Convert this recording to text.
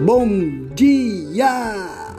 Bom dia!